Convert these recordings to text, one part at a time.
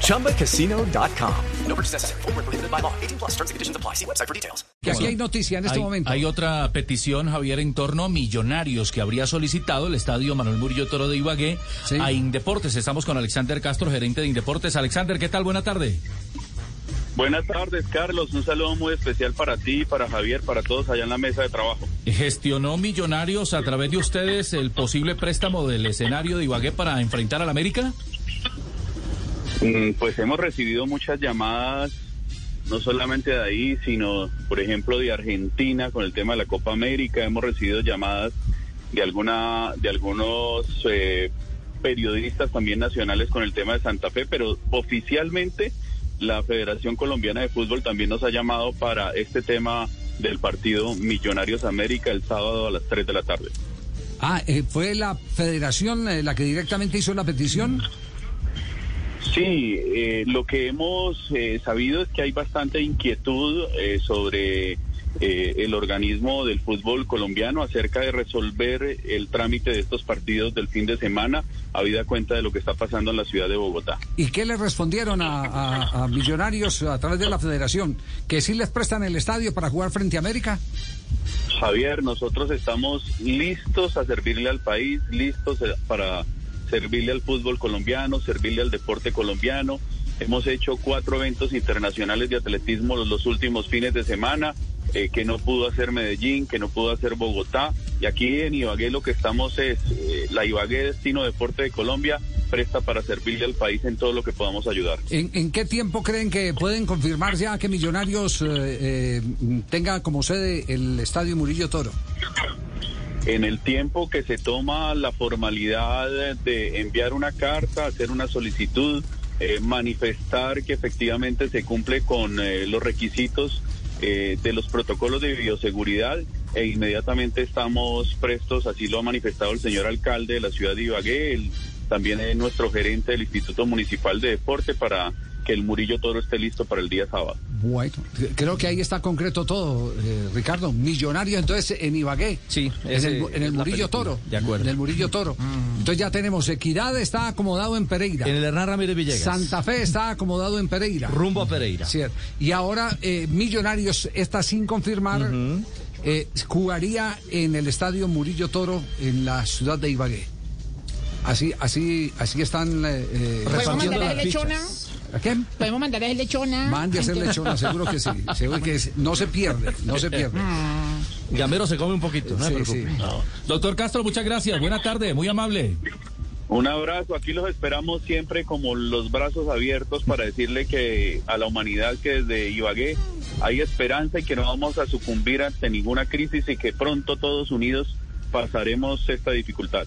ChumbaCasino.com. No purchase necessary. Full prohibited by law. 18 plus terms and conditions apply. See website for details. Que aquí hay noticia en este hay, momento. Hay otra petición, Javier, en torno a Millonarios que habría solicitado el estadio Manuel Murillo Toro de Ibagué Sí. a Indeportes. Estamos con Alexander Castro, gerente de Indeportes. Alexander, ¿qué tal? Buena tarde. Buenas tardes, Carlos. Un saludo muy especial para ti, para Javier, para todos allá en la mesa de trabajo. ¿Gestionó Millonarios a través de ustedes el posible préstamo del escenario de Ibagué para enfrentar al América? Mm, Pues hemos recibido muchas llamadas, no solamente de ahí, sino, por ejemplo, de Argentina con el tema de la Copa América. Hemos recibido llamadas de alguna, de algunos eh, periodistas también nacionales con el tema de Santa Fe, pero oficialmente la Federación Colombiana de Fútbol también nos ha llamado para este tema del partido Millonarios América el sábado a las 3 de la tarde. Ah, eh, ¿fue la federación eh, la que directamente hizo la petición? Sí, eh, lo que hemos eh, sabido es que hay bastante inquietud eh, sobre eh, el organismo del fútbol colombiano acerca de resolver el trámite de estos partidos del fin de semana, habida cuenta de lo que está pasando en la ciudad de Bogotá. ¿Y qué le respondieron a, a- a Millonarios a través de la federación? ¿Que sí les prestan el estadio para jugar frente a América? Javier, nosotros estamos listos a servirle al país, listos eh, para servirle al fútbol colombiano, servirle al deporte colombiano. Hemos hecho cuatro eventos internacionales de atletismo los, últimos fines de semana, eh, que no pudo hacer Medellín, que no pudo hacer Bogotá. Y aquí en Ibagué lo que estamos es, eh, la Ibagué Destino Deporte de Colombia presta para servirle al país en todo lo que podamos ayudar. ¿En, qué tiempo creen que pueden confirmar ya que Millonarios eh, tenga como sede el estadio Murillo Toro? En el tiempo que se toma la formalidad de enviar una carta, hacer una solicitud, eh, manifestar que efectivamente se cumple con eh, los requisitos eh, de los protocolos de bioseguridad e inmediatamente estamos prestos, así lo ha manifestado el señor alcalde de la ciudad de Ibagué, el- también es nuestro gerente del Instituto Municipal de Deporte para que el Murillo Toro esté listo para el día sábado. Bueno, creo que ahí está concreto todo, eh, Ricardo. Millonarios entonces en Ibagué. Sí, en el, en Murillo película, Toro. de acuerdo. En el Murillo Toro. Entonces ya tenemos Equidad está acomodado en Pereira. En el Hernán Ramírez Villegas. Santa Fe está acomodado en Pereira. Rumbo a Pereira. Cierto. Y ahora eh, Millonarios está sin confirmar. eh, jugaría en el estadio Murillo Toro en la ciudad de Ibagué. Así, así, así están. eh, ¿Podemos Repartiendo las lechona? ¿A qué? ¿Podemos mandar el lechona? Mande a hacer lechona, seguro que sí. Seguro que no se pierde, no se pierde. Gamero se come un poquito, no se preocupe. sí. Doctor Castro, muchas gracias. Buena tarde, muy amable. Un abrazo, aquí los esperamos siempre como los brazos abiertos para decirle que a la humanidad que desde Ibagué hay esperanza y que no vamos a sucumbir ante ninguna crisis y que pronto todos unidos pasaremos esta dificultad.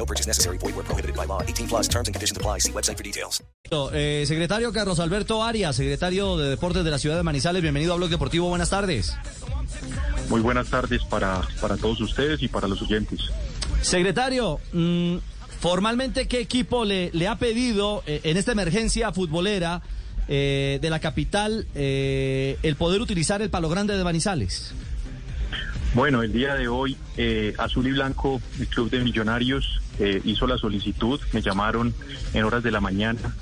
No purchase necessary. Void where prohibited by law. 18 plus terms and conditions apply. See website for details. Eh, secretario Carlos Alberto Arias, secretario de Deportes de la ciudad de Manizales, bienvenido a Blog Deportivo, buenas tardes. Muy buenas tardes para, para todos ustedes y para los oyentes. Secretario, mm, formalmente, ¿qué equipo le, le ha pedido eh, en esta emergencia futbolera eh, de la capital eh, el poder utilizar el Palo Grande de Manizales? Bueno, el día de hoy, eh, Azul y Blanco, el Club de Millonarios, eh, hizo la solicitud, me llamaron en horas de la mañana,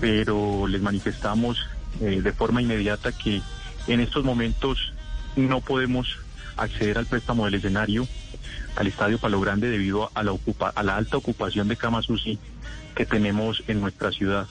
pero les manifestamos eh, de forma inmediata que en estos momentos no podemos acceder al préstamo del escenario al Estadio Palo Grande debido a la, ocupa- a la alta ocupación de camas UCI que tenemos en nuestra ciudad.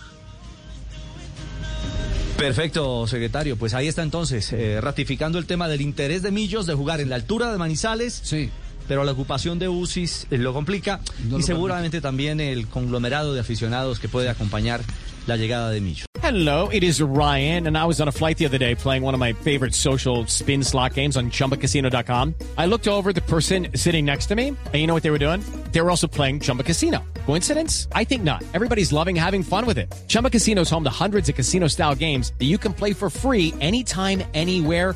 Perfecto, secretario. Pues ahí está entonces, eh, ratificando el tema del interés de Millos de jugar en la altura de Manizales. Sí. Pero la ocupación de UCIS eh, lo complica No y lo seguramente también el conglomerado de aficionados que puede acompañar la llegada de Millos. Hello, it is Ryan, and I was on a flight the other day playing one of my favorite social spin slot games on chumbacasino.com. I looked over at the person sitting next to me, and you know what they were doing? They were also playing Chumba Casino. Coincidence? I think not. Everybody's loving having fun with it. Chumba Casino is home to hundreds of casino style games that you can play for free anytime, anywhere,